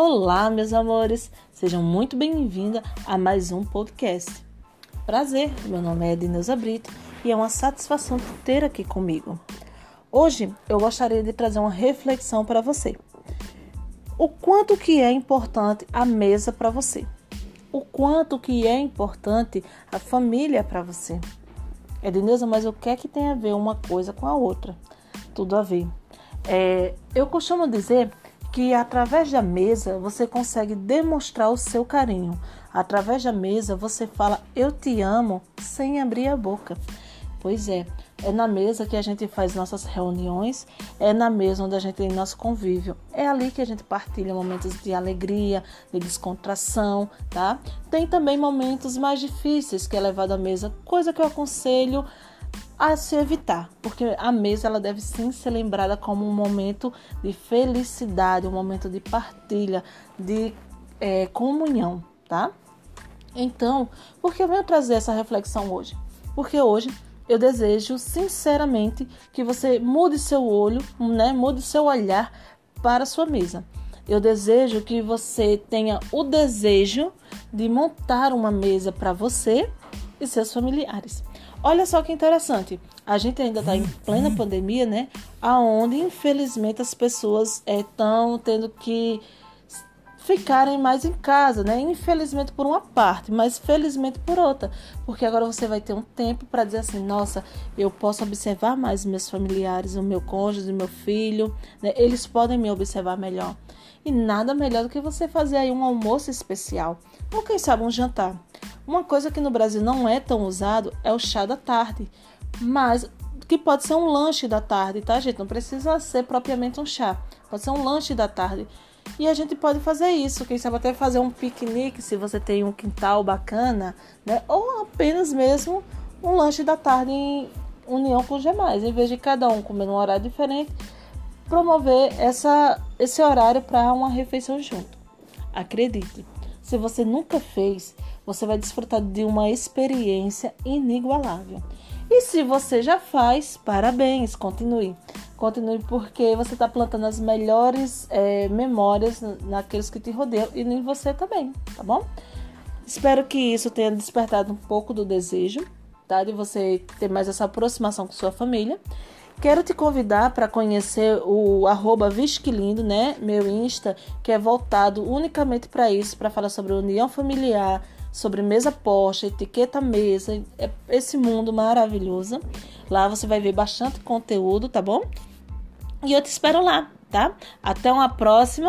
Olá, meus amores, sejam muito bem-vindas a mais um podcast. Prazer, meu nome é Edneuza Brito e é uma satisfação ter aqui comigo. Hoje eu gostaria de trazer uma reflexão para você. O quanto que é importante a mesa para você? O quanto que é importante a família para você? Edneuza, mas o que é que tem a ver uma coisa com a outra? Tudo a ver. É, eu costumo dizer que através da mesa você consegue demonstrar o seu carinho. Através da mesa você fala eu te amo sem abrir a boca. Pois é, é na mesa que a gente faz nossas reuniões, é na mesa onde a gente tem nosso convívio. É ali que a gente partilha momentos de alegria, de descontração, tá? Tem também momentos mais difíceis que é levado à mesa, coisa que eu aconselho a se evitar, porque a mesa ela deve sim ser lembrada como um momento de felicidade, um momento de partilha, de é, comunhão, tá? Então, por que eu venho trazer essa reflexão hoje? Porque hoje eu desejo sinceramente que você mude seu olho, né? Mude seu olhar para a sua mesa. Eu desejo que você tenha o desejo de montar uma mesa para você e seus familiares. Olha só que interessante. A gente ainda está em plena pandemia, né? Aonde infelizmente as pessoas estão é, tendo que ficarem mais em casa, né? Infelizmente por uma parte, mas felizmente por outra, porque agora você vai ter um tempo para dizer assim, nossa, eu posso observar mais meus familiares, o meu cônjuge, o meu filho, né? Eles podem me observar melhor. E nada melhor do que você fazer aí um almoço especial, ou quem sabe um jantar. Uma coisa que no Brasil não é tão usado é o chá da tarde, mas que pode ser um lanche da tarde, tá, gente? Não precisa ser propriamente um chá, pode ser um lanche da tarde. E a gente pode fazer isso, quem sabe até fazer um piquenique se você tem um quintal bacana, né? Ou apenas mesmo um lanche da tarde em união com os demais, em vez de cada um comer num horário diferente, promover essa, esse horário para uma refeição junto. Acredite, se você nunca fez, você vai desfrutar de uma experiência inigualável. E se você já faz, parabéns, continue. Continue porque você está plantando as melhores é, memórias naqueles que te rodeiam e em você também, tá bom? Espero que isso tenha despertado um pouco do desejo, tá? De você ter mais essa aproximação com sua família. Quero te convidar para conhecer o arroba Visquilindo, né? Meu Insta, que é voltado unicamente para isso, para falar sobre união familiar, sobre mesa posta, etiqueta mesa, é esse mundo maravilhoso. Lá você vai ver bastante conteúdo, tá bom? E eu te espero lá, tá? Até uma próxima.